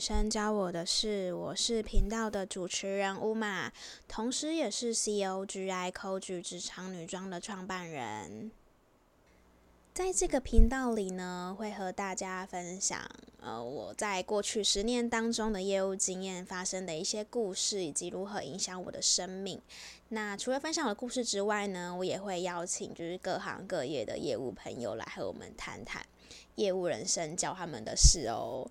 生教我的事，我是频道的主持人乌玛，同时也是 COGI COG 职场女装的创办人。在这个频道里呢，会和大家分享，呃，我在过去十年当中的业务经验发生的一些故事，以及如何影响我的生命。那除了分享我的故事之外呢，我也会邀请就是各行各业的业务朋友来和我们谈谈业务人生教他们的事哦。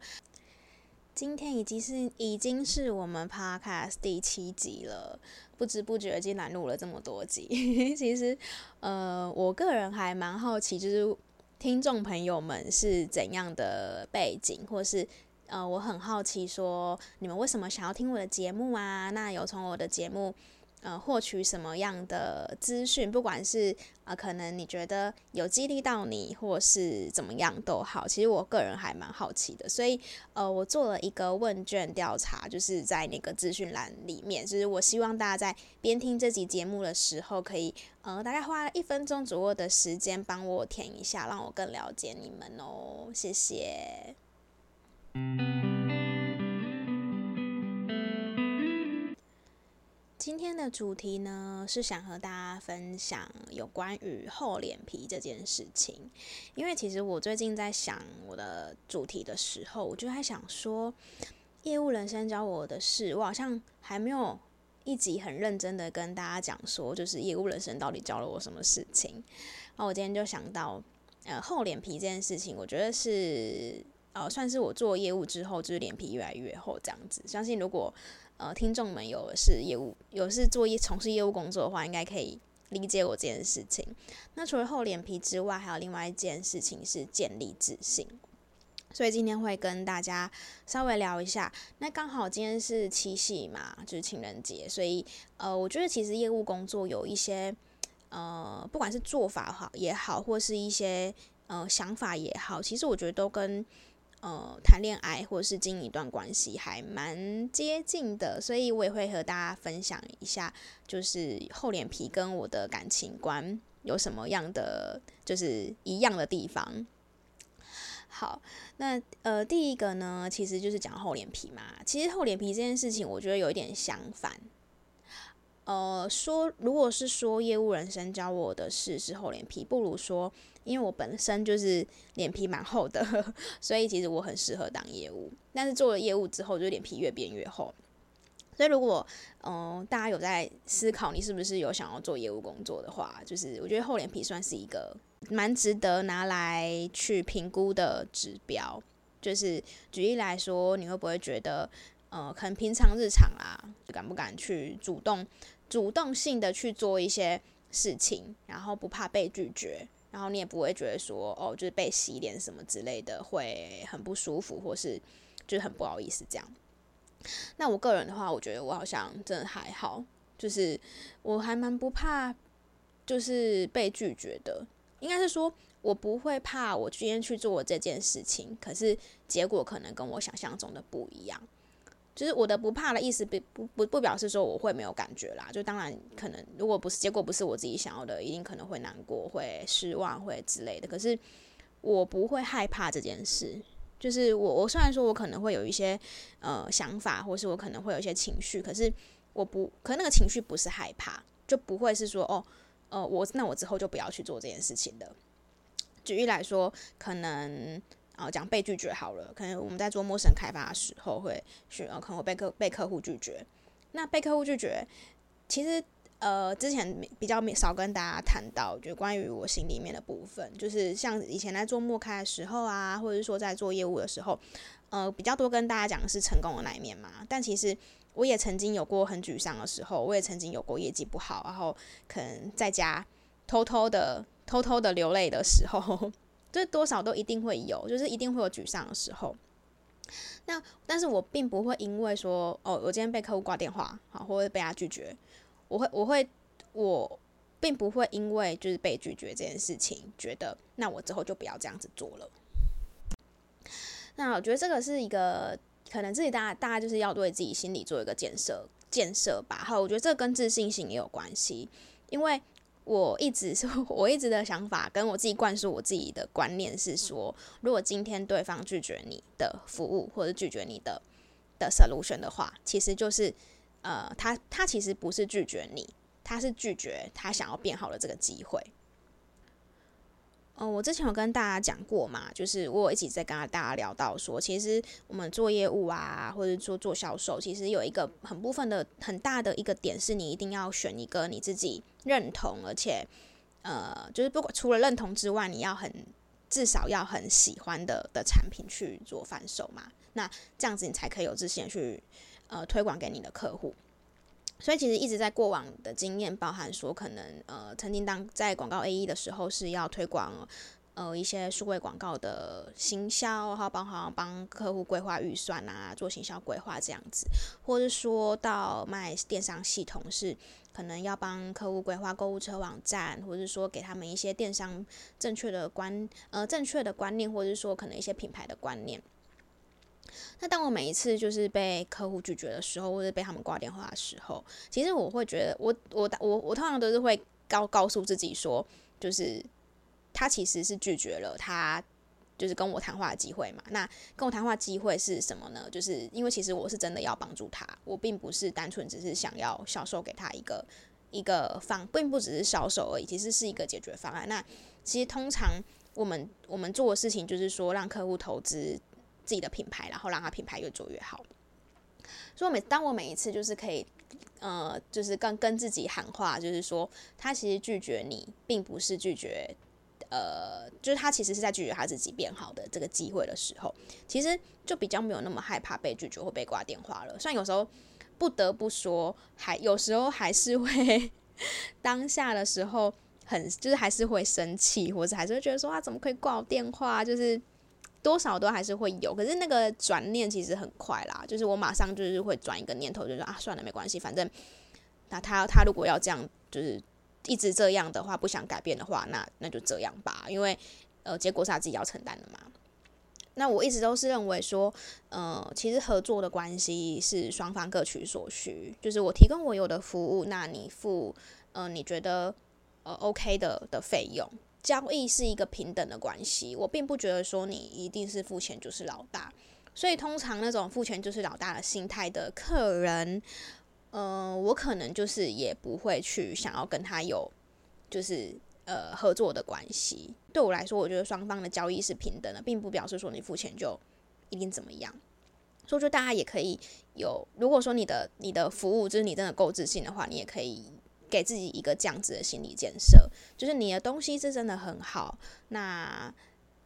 今天已经是已经是我们 Podcast 第七集了，不知不觉竟然录了这么多集。其实，呃，我个人还蛮好奇，就是听众朋友们是怎样的背景，或是呃，我很好奇说你们为什么想要听我的节目啊？那有从我的节目。呃，获取什么样的资讯，不管是呃，可能你觉得有激励到你，或是怎么样都好，其实我个人还蛮好奇的，所以呃，我做了一个问卷调查，就是在那个资讯栏里面，就是我希望大家在边听这集节目的时候，可以呃，大概花一分钟左右的时间帮我填一下，让我更了解你们哦，谢谢。今天的主题呢，是想和大家分享有关于厚脸皮这件事情。因为其实我最近在想我的主题的时候，我就在想说，业务人生教我的事，我好像还没有一集很认真的跟大家讲说，就是业务人生到底教了我什么事情。那我今天就想到，呃，厚脸皮这件事情，我觉得是呃，算是我做业务之后，就是脸皮越来越厚这样子。相信如果呃，听众们有是业务，有是做业从事业务工作的话，应该可以理解我这件事情。那除了厚脸皮之外，还有另外一件事情是建立自信。所以今天会跟大家稍微聊一下。那刚好今天是七夕嘛，就是情人节，所以呃，我觉得其实业务工作有一些呃，不管是做法好也好，或是一些呃想法也好，其实我觉得都跟。呃，谈恋爱或者是经营一段关系还蛮接近的，所以我也会和大家分享一下，就是厚脸皮跟我的感情观有什么样的就是一样的地方。好，那呃，第一个呢，其实就是讲厚脸皮嘛。其实厚脸皮这件事情，我觉得有一点相反。呃，说如果是说业务人生教我的事是厚脸皮，不如说。因为我本身就是脸皮蛮厚的，所以其实我很适合当业务。但是做了业务之后，就脸皮越变越厚。所以如果嗯、大家有在思考你是不是有想要做业务工作的话，就是我觉得厚脸皮算是一个蛮值得拿来去评估的指标。就是举例来说，你会不会觉得呃，可能平常日常啊，敢不敢去主动、主动性的去做一些事情，然后不怕被拒绝？然后你也不会觉得说哦，就是被洗脸什么之类的会很不舒服，或是就是很不好意思这样。那我个人的话，我觉得我好像真的还好，就是我还蛮不怕，就是被拒绝的。应该是说我不会怕，我今天去做这件事情，可是结果可能跟我想象中的不一样。就是我的不怕的意思，不不不不表示说我会没有感觉啦。就当然可能，如果不是结果不是我自己想要的，一定可能会难过、会失望、会之类的。可是我不会害怕这件事。就是我我虽然说我可能会有一些呃想法，或是我可能会有一些情绪，可是我不，可那个情绪不是害怕，就不会是说哦呃我那我之后就不要去做这件事情的。举例来说，可能。啊，讲被拒绝好了。可能我们在做陌生开发的时候会去，呃，可能会被客被客户拒绝。那被客户拒绝，其实呃，之前比较少跟大家谈到，就关于我心里面的部分，就是像以前在做陌开的时候啊，或者是说在做业务的时候，呃，比较多跟大家讲的是成功的那一面嘛。但其实我也曾经有过很沮丧的时候，我也曾经有过业绩不好，然后可能在家偷偷的偷偷的流泪的时候。这多少都一定会有，就是一定会有沮丧的时候。那但是我并不会因为说，哦，我今天被客户挂电话，好，或者被他拒绝，我会，我会，我并不会因为就是被拒绝这件事情，觉得那我之后就不要这样子做了。那我觉得这个是一个可能自己大大家就是要对自己心里做一个建设建设吧。好，我觉得这跟自信心也有关系，因为。我一直是 我一直的想法，跟我自己灌输我自己的观念是说，如果今天对方拒绝你的服务，或者拒绝你的的 solution 的话，其实就是呃，他他其实不是拒绝你，他是拒绝他想要变好的这个机会。嗯、我之前有跟大家讲过嘛，就是我一直在跟大家聊到说，其实我们做业务啊，或者说做销售，其实有一个很部分的很大的一个点，是你一定要选一个你自己认同，而且呃，就是不管除了认同之外，你要很至少要很喜欢的的产品去做贩售嘛，那这样子你才可以有自信去呃推广给你的客户。所以其实一直在过往的经验，包含说可能呃曾经当在广告 AE 的时候是要推广呃一些数位广告的行销，然后包含帮客户规划预算啊，做行销规划这样子，或是说到卖电商系统是可能要帮客户规划购物车网站，或者说给他们一些电商正确的观呃正确的观念，或者是说可能一些品牌的观念。那当我每一次就是被客户拒绝的时候，或者被他们挂电话的时候，其实我会觉得我，我我我我通常都是会告告诉自己说，就是他其实是拒绝了他就是跟我谈话的机会嘛。那跟我谈话机会是什么呢？就是因为其实我是真的要帮助他，我并不是单纯只是想要销售给他一个一个方，并不只是销售而已，其实是一个解决方案。那其实通常我们我们做的事情就是说，让客户投资。自己的品牌，然后让他品牌越做越好。所以每当我每一次就是可以，呃，就是跟跟自己喊话，就是说他其实拒绝你，并不是拒绝，呃，就是他其实是在拒绝他自己变好的这个机会的时候，其实就比较没有那么害怕被拒绝或被挂电话了。虽然有时候不得不说，还有时候还是会当下的时候很，就是还是会生气，或者还是会觉得说啊，怎么可以挂我电话？就是。多少都还是会有，可是那个转念其实很快啦，就是我马上就是会转一个念头，就说啊，算了，没关系，反正那他他如果要这样，就是一直这样的话，不想改变的话，那那就这样吧，因为呃，结果是他自己要承担的嘛。那我一直都是认为说，呃，其实合作的关系是双方各取所需，就是我提供我有的服务，那你付呃你觉得呃 OK 的的费用。交易是一个平等的关系，我并不觉得说你一定是付钱就是老大，所以通常那种付钱就是老大的心态的客人，呃，我可能就是也不会去想要跟他有就是呃合作的关系。对我来说，我觉得双方的交易是平等的，并不表示说你付钱就一定怎么样。所以，就大家也可以有，如果说你的你的服务就是你真的够自信的话，你也可以。给自己一个这样子的心理建设，就是你的东西是真的很好，那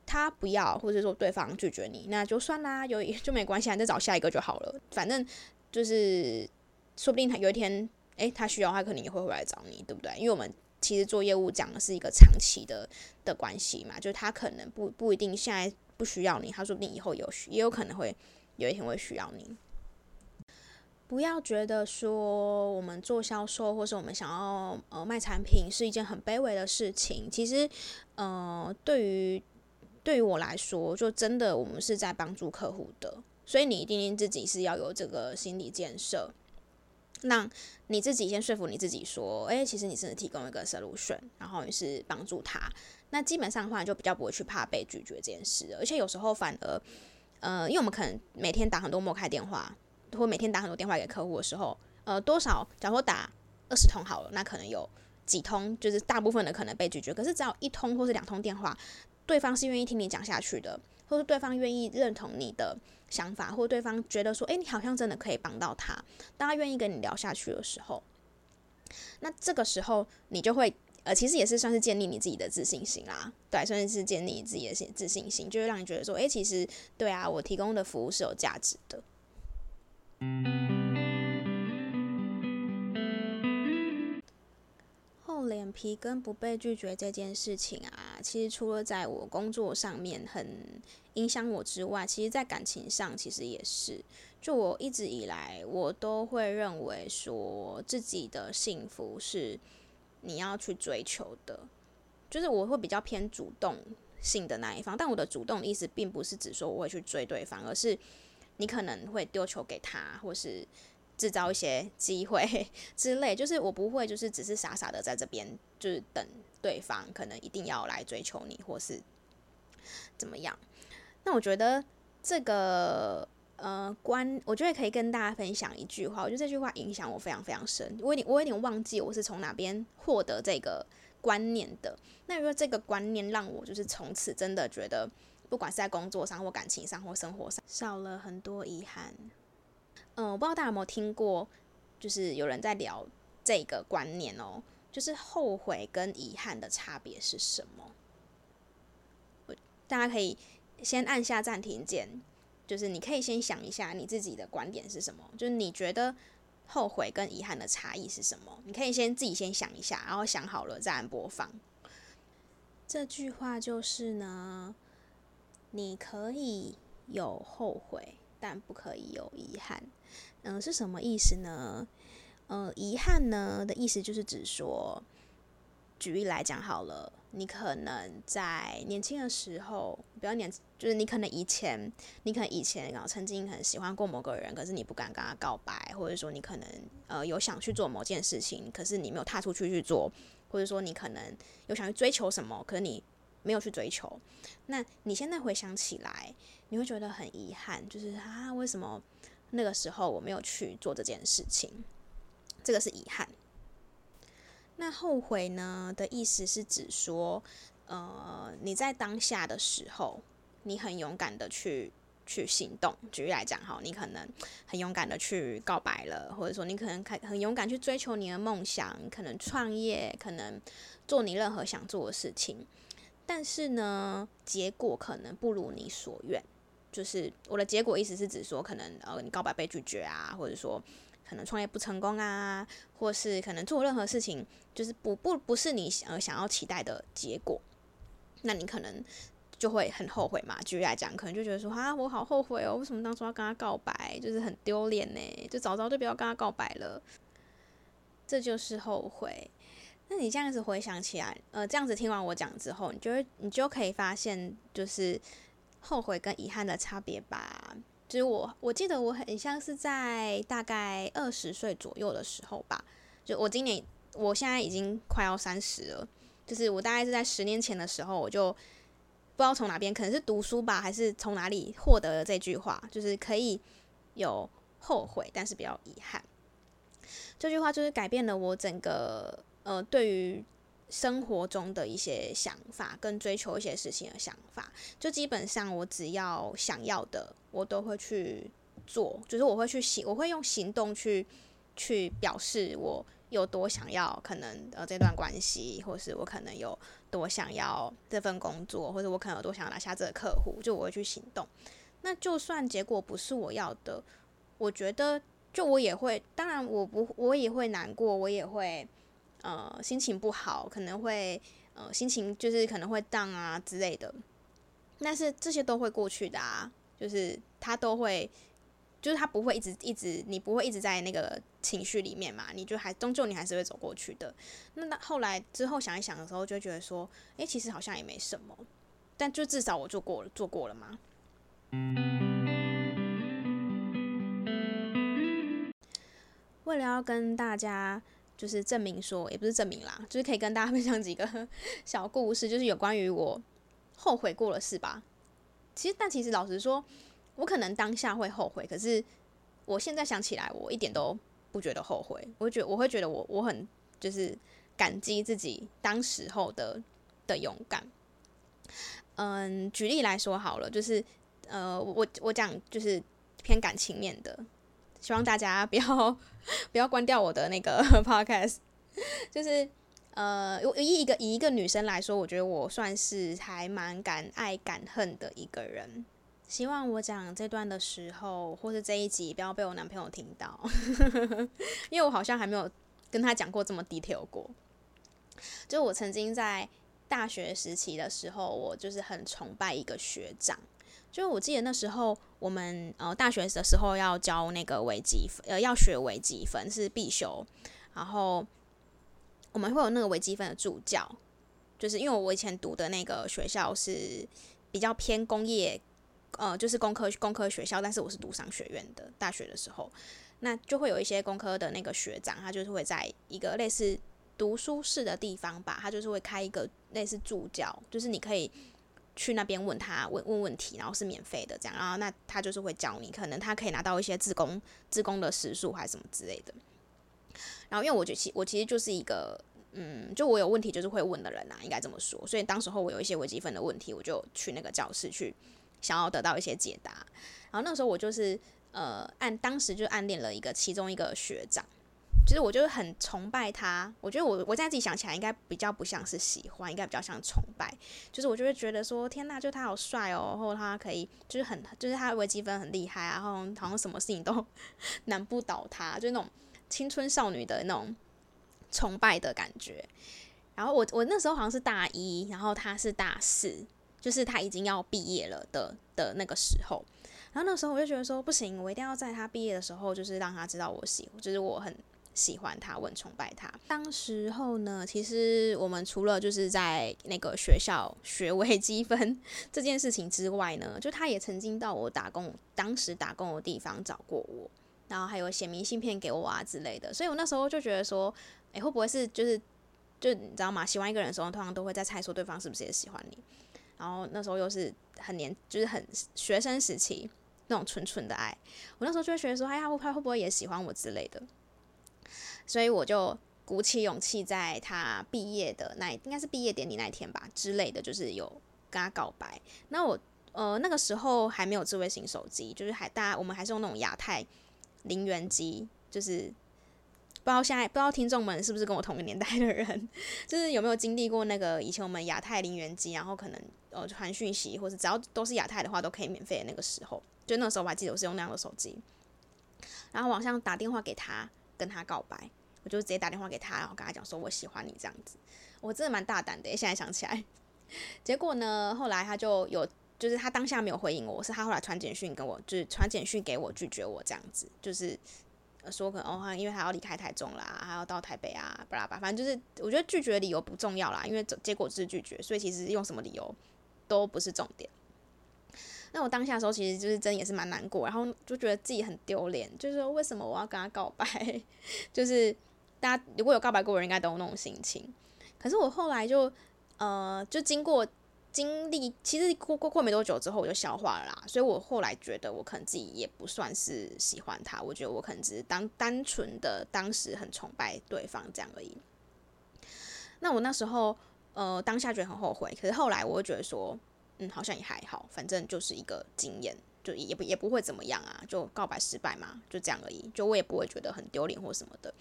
他不要，或者说对方拒绝你，那就算啦，有 就没关系，再找下一个就好了。反正就是，说不定他有一天，诶，他需要，他可能也会回来找你，对不对？因为我们其实做业务讲的是一个长期的的关系嘛，就是他可能不不一定现在不需要你，他说不定以后有，也有可能会有一天会需要你。不要觉得说我们做销售，或是我们想要呃卖产品是一件很卑微的事情。其实，呃，对于对于我来说，就真的我们是在帮助客户的，所以你一定自己是要有这个心理建设，那你自己先说服你自己说，诶，其实你真的提供一个 solution，然后你是帮助他，那基本上的话就比较不会去怕被拒绝这件事。而且有时候反而，呃，因为我们可能每天打很多陌开电话。或每天打很多电话给客户的时候，呃，多少？假如说打二十通好了，那可能有几通就是大部分的可能被拒绝。可是只要一通或是两通电话，对方是愿意听你讲下去的，或是对方愿意认同你的想法，或对方觉得说，诶，你好像真的可以帮到他，当他愿意跟你聊下去的时候，那这个时候你就会，呃，其实也是算是建立你自己的自信心啦，对，算是建立你自己的自信心，就是让你觉得说，诶，其实对啊，我提供的服务是有价值的。厚脸皮跟不被拒绝这件事情啊，其实除了在我工作上面很影响我之外，其实在感情上其实也是。就我一直以来，我都会认为说自己的幸福是你要去追求的，就是我会比较偏主动性的那一方。但我的主动的意思，并不是指说我会去追对方，而是。你可能会丢球给他，或是制造一些机会 之类，就是我不会，就是只是傻傻的在这边，就是等对方可能一定要来追求你，或是怎么样。那我觉得这个呃观，我觉得可以跟大家分享一句话，我觉得这句话影响我非常非常深。我有点我有点忘记我是从哪边获得这个观念的。那如果这个观念让我就是从此真的觉得，不管是在工作上或感情上或生活上，少了很多遗憾。嗯，我不知道大家有没有听过，就是有人在聊这个观念哦，就是后悔跟遗憾的差别是什么？大家可以先按下暂停键。就是你可以先想一下你自己的观点是什么，就是你觉得后悔跟遗憾的差异是什么？你可以先自己先想一下，然后想好了再按播放。这句话就是呢，你可以有后悔，但不可以有遗憾。嗯、是什么意思呢？呃，遗憾呢的意思就是指说，举例来讲好了。你可能在年轻的时候，比较年，就是你可能以前，你可能以前然后曾经很喜欢过某个人，可是你不敢跟他告白，或者说你可能呃有想去做某件事情，可是你没有踏出去去做，或者说你可能有想去追求什么，可是你没有去追求。那你现在回想起来，你会觉得很遗憾，就是啊，为什么那个时候我没有去做这件事情？这个是遗憾。那后悔呢的意思是指说，呃，你在当下的时候，你很勇敢的去去行动。举例来讲，哈，你可能很勇敢的去告白了，或者说你可能很勇敢去追求你的梦想，可能创业，可能做你任何想做的事情。但是呢，结果可能不如你所愿。就是我的结果意思是指说，可能呃，你告白被拒绝啊，或者说。可能创业不成功啊，或是可能做任何事情，就是不不不是你呃想要期待的结果，那你可能就会很后悔嘛。举例来讲，可能就觉得说啊，我好后悔哦，为什么当初要跟他告白，就是很丢脸呢？就早早就不要跟他告白了，这就是后悔。那你这样子回想起来，呃，这样子听完我讲之后，你就会你就可以发现，就是后悔跟遗憾的差别吧。就是我我记得我很像是在大概二十岁左右的时候吧，就我今年我现在已经快要三十了，就是我大概是在十年前的时候，我就不知道从哪边，可能是读书吧，还是从哪里获得了这句话，就是可以有后悔，但是比较遗憾。这句话就是改变了我整个呃对于。生活中的一些想法跟追求一些事情的想法，就基本上我只要想要的，我都会去做，就是我会去行，我会用行动去去表示我有多想要，可能呃这段关系，或是我可能有多想要这份工作，或者我可能有多想要拿下这个客户，就我会去行动。那就算结果不是我要的，我觉得就我也会，当然我不，我也会难过，我也会。呃，心情不好，可能会呃，心情就是可能会 down 啊之类的，但是这些都会过去的啊，就是他都会，就是他不会一直一直，你不会一直在那个情绪里面嘛，你就还终究你还是会走过去的。那那后来之后想一想的时候，就觉得说，诶，其实好像也没什么，但就至少我做过了，做过了嘛。为了要跟大家。就是证明说，也不是证明啦，就是可以跟大家 分享几个小故事，就是有关于我后悔过的事吧。其实，但其实老实说，我可能当下会后悔，可是我现在想起来，我一点都不觉得后悔。我觉，我会觉得我我很就是感激自己当时候的的勇敢。嗯，举例来说好了，就是呃，我我讲就是偏感情面的。希望大家不要 不要关掉我的那个 podcast，就是呃，以一个以一个女生来说，我觉得我算是还蛮敢爱敢恨的一个人。希望我讲这段的时候，或是这一集不要被我男朋友听到，因为我好像还没有跟他讲过这么 detail 过。就我曾经在大学时期的时候，我就是很崇拜一个学长。就是我记得那时候，我们呃大学的时候要教那个微积分，呃要学微积分是必修，然后我们会有那个微积分的助教，就是因为我以前读的那个学校是比较偏工业，呃就是工科工科学校，但是我是读商学院的，大学的时候，那就会有一些工科的那个学长，他就是会在一个类似读书室的地方吧，他就是会开一个类似助教，就是你可以。去那边问他问问问题，然后是免费的这样，然后那他就是会教你，可能他可以拿到一些自工自工的时数还是什么之类的。然后因为我觉得其我其实就是一个嗯，就我有问题就是会问的人呐、啊，应该这么说。所以当时候我有一些微积分的问题，我就去那个教室去想要得到一些解答。然后那时候我就是呃暗当时就暗恋了一个其中一个学长。其实我就是很崇拜他，我觉得我我现在自己想起来，应该比较不像是喜欢，应该比较像崇拜。就是我就会觉得说，天呐，就他好帅哦，然后他可以，就是很，就是他的微积分很厉害啊，然后好像什么事情都 难不倒他，就那种青春少女的那种崇拜的感觉。然后我我那时候好像是大一，然后他是大四，就是他已经要毕业了的的那个时候。然后那时候我就觉得说，不行，我一定要在他毕业的时候，就是让他知道我喜，就是我很。喜欢他，我很崇拜他。当时候呢，其实我们除了就是在那个学校学微积分这件事情之外呢，就他也曾经到我打工，当时打工的地方找过我，然后还有写明信片给我啊之类的。所以我那时候就觉得说，诶，会不会是就是就你知道吗？喜欢一个人的时候，通常都会在猜说对方是不是也喜欢你。然后那时候又是很年，就是很学生时期那种纯纯的爱，我那时候就会觉得说，哎呀，会会不会也喜欢我之类的。所以我就鼓起勇气，在他毕业的那应该是毕业典礼那一天吧之类的，就是有跟他告白。那我呃那个时候还没有智慧型手机，就是还大我们还是用那种亚太零元机，就是不知道现在不知道听众们是不是跟我同个年代的人，就是有没有经历过那个以前我们亚太零元机，然后可能呃传讯息或者只要都是亚太的话都可以免费的那个时候，就那个时候我还记得我是用那样的手机，然后网上打电话给他。跟他告白，我就直接打电话给他，然后跟他讲说我喜欢你这样子。我真的蛮大胆的，现在想起来。结果呢，后来他就有，就是他当下没有回应我，是他后来传简讯跟我，就是传简讯给我拒绝我这样子，就是说可能哦，因为他要离开台中啦，还要到台北啊，巴拉巴，反正就是我觉得拒绝的理由不重要啦，因为结果是拒绝，所以其实用什么理由都不是重点。那我当下的时候，其实就是真也是蛮难过，然后就觉得自己很丢脸，就是说为什么我要跟他告白？就是大家如果有告白过的人，应该都有那种心情。可是我后来就呃，就经过经历，其实过过过没多久之后，我就消化了啦。所以我后来觉得，我可能自己也不算是喜欢他，我觉得我可能只是当单纯的当时很崇拜对方这样而已。那我那时候呃，当下觉得很后悔，可是后来我会觉得说。嗯，好像也还好，反正就是一个经验，就也不也不会怎么样啊，就告白失败嘛，就这样而已，就我也不会觉得很丢脸或什么的。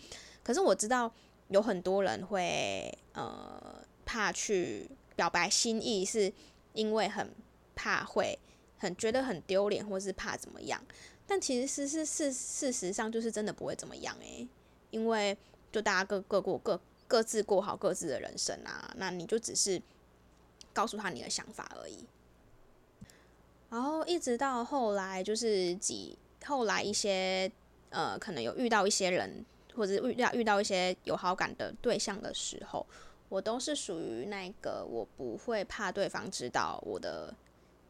可是我知道有很多人会呃怕去表白心意，是因为很怕会很觉得很丢脸，或是怕怎么样。但其实是是是事实上就是真的不会怎么样诶、因为就大家各各过各各自过好各自的人生啊，那你就只是。告诉他你的想法而已，然后一直到后来就是几后来一些呃，可能有遇到一些人，或者遇到遇到一些有好感的对象的时候，我都是属于那个我不会怕对方知道我的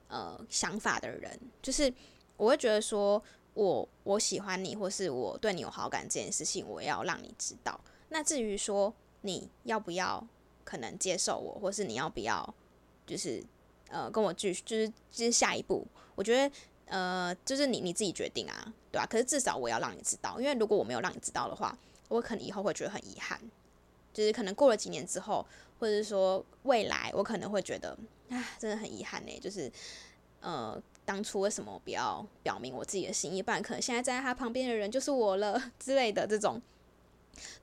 呃想法的人，就是我会觉得说我我喜欢你，或是我对你有好感这件事情，我要让你知道。那至于说你要不要可能接受我，或是你要不要。就是，呃，跟我继续，就是，就是下一步，我觉得，呃，就是你你自己决定啊，对吧？可是至少我要让你知道，因为如果我没有让你知道的话，我可能以后会觉得很遗憾。就是可能过了几年之后，或者是说未来，我可能会觉得，啊，真的很遗憾呢。就是，呃，当初为什么不要表明我自己的心意？不然可能现在站在他旁边的人就是我了 之类的这种，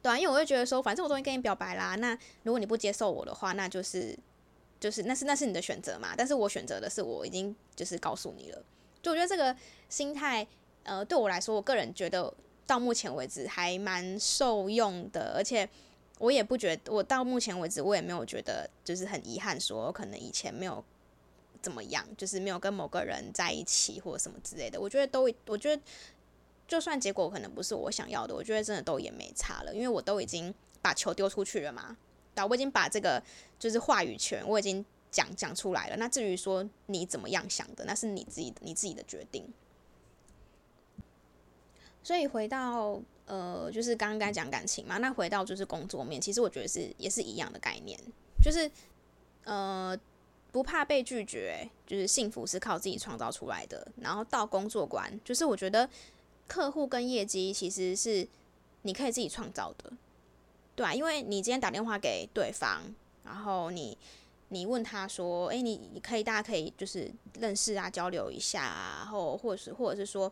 对啊，因为我会觉得说，反正我都已经跟你表白啦，那如果你不接受我的话，那就是。就是那是那是你的选择嘛，但是我选择的是我已经就是告诉你了，就我觉得这个心态，呃，对我来说，我个人觉得到目前为止还蛮受用的，而且我也不觉，我到目前为止我也没有觉得就是很遗憾，说可能以前没有怎么样，就是没有跟某个人在一起或者什么之类的，我觉得都，我觉得就算结果可能不是我想要的，我觉得真的都也没差了，因为我都已经把球丢出去了嘛。我已经把这个就是话语权，我已经讲讲出来了。那至于说你怎么样想的，那是你自己你自己的决定。所以回到呃，就是刚刚讲感情嘛，那回到就是工作面，其实我觉得是也是一样的概念，就是呃，不怕被拒绝，就是幸福是靠自己创造出来的。然后到工作观，就是我觉得客户跟业绩其实是你可以自己创造的，对啊，因为你今天打电话给对方，然后你你问他说，哎，你你可以大家可以就是认识啊，交流一下啊，然后或者是或者是说。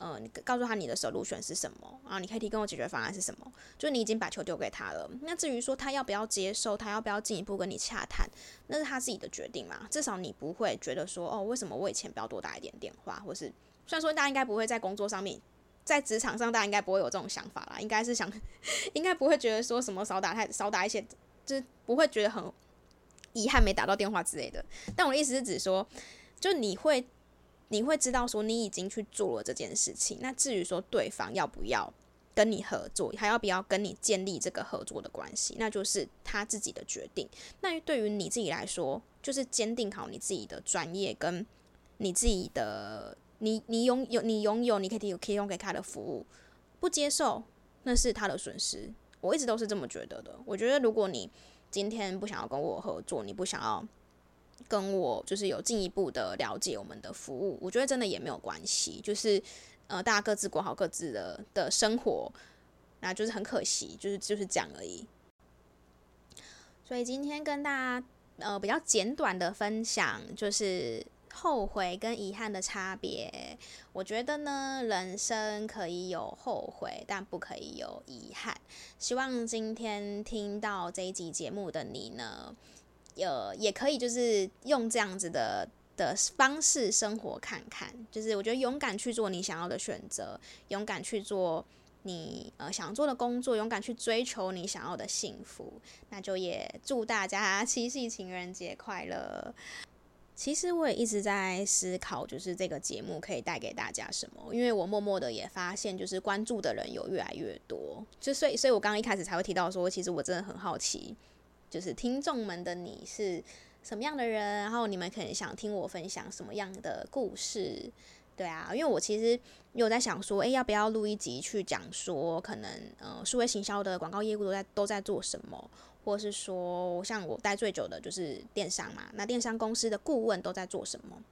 呃，你告诉他你的 solution 是什么啊？你可以提供我解决方案是什么？就你已经把球丢给他了。那至于说他要不要接受，他要不要进一步跟你洽谈，那是他自己的决定嘛。至少你不会觉得说，哦，为什么我以前不要多打一点电话？或是虽然说大家应该不会在工作上面，在职场上大家应该不会有这种想法啦，应该是想，应该不会觉得说什么少打太少打一些，就是不会觉得很遗憾没打到电话之类的。但我的意思是指说，就你会。你会知道说你已经去做了这件事情，那至于说对方要不要跟你合作，还要不要跟你建立这个合作的关系，那就是他自己的决定。那对于你自己来说，就是坚定好你自己的专业跟你自己的，你你拥有你拥有你可以提提供给他的服务，不接受那是他的损失。我一直都是这么觉得的。我觉得如果你今天不想要跟我合作，你不想要。跟我就是有进一步的了解我们的服务，我觉得真的也没有关系，就是呃大家各自过好各自的的生活，那就是很可惜，就是就是这样而已。所以今天跟大家呃比较简短的分享，就是后悔跟遗憾的差别。我觉得呢，人生可以有后悔，但不可以有遗憾。希望今天听到这一集节目的你呢，呃，也可以就是用这样子的的方式生活看看，就是我觉得勇敢去做你想要的选择，勇敢去做你呃想做的工作，勇敢去追求你想要的幸福。那就也祝大家七夕情人节快乐。其实我也一直在思考，就是这个节目可以带给大家什么，因为我默默的也发现，就是关注的人有越来越多，就所以所以我刚刚一开始才会提到说，其实我真的很好奇。就是听众们的你是什么样的人，然后你们可能想听我分享什么样的故事，对啊，因为我其实有在想说，诶，要不要录一集去讲说，可能呃，数位行销的广告业务都在都在做什么，或是说，像我待最久的就是电商嘛，那电商公司的顾问都在做什么？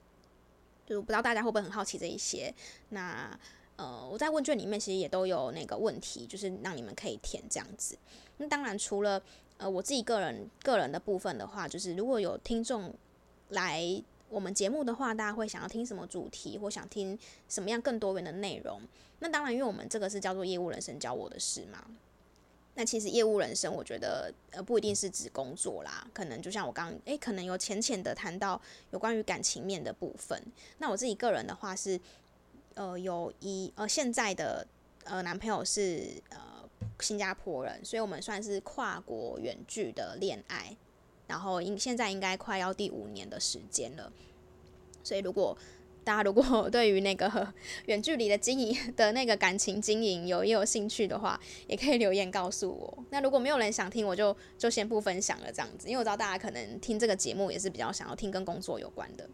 就不知道大家会不会很好奇这一些？那呃，我在问卷里面其实也都有那个问题，就是让你们可以填这样子。那当然除了呃，我自己个人个人的部分的话，就是如果有听众来我们节目的话，大家会想要听什么主题，或想听什么样更多元的内容？那当然，因为我们这个是叫做业务人生教我的事嘛。那其实业务人生，我觉得呃不一定是指工作啦，可能就像我刚刚诶，可能有浅浅的谈到有关于感情面的部分。那我自己个人的话是，呃，有一呃现在的呃男朋友是呃。新加坡人，所以我们算是跨国远距的恋爱，然后应现在应该快要第五年的时间了。所以如果大家如果对于那个远距离的经营的那个感情经营有也有兴趣的话，也可以留言告诉我。那如果没有人想听，我就就先不分享了这样子，因为我知道大家可能听这个节目也是比较想要听跟工作有关的。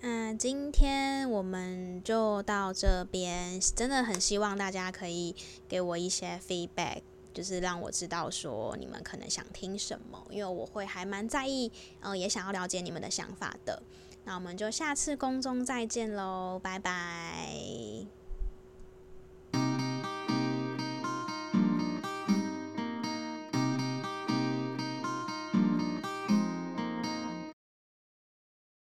嗯，今天我们就到这边，真的很希望大家可以给我一些 feedback，就是让我知道说你们可能想听什么，因为我会还蛮在意，嗯，也想要了解你们的想法的。那我们就下次宫中再见喽，拜拜。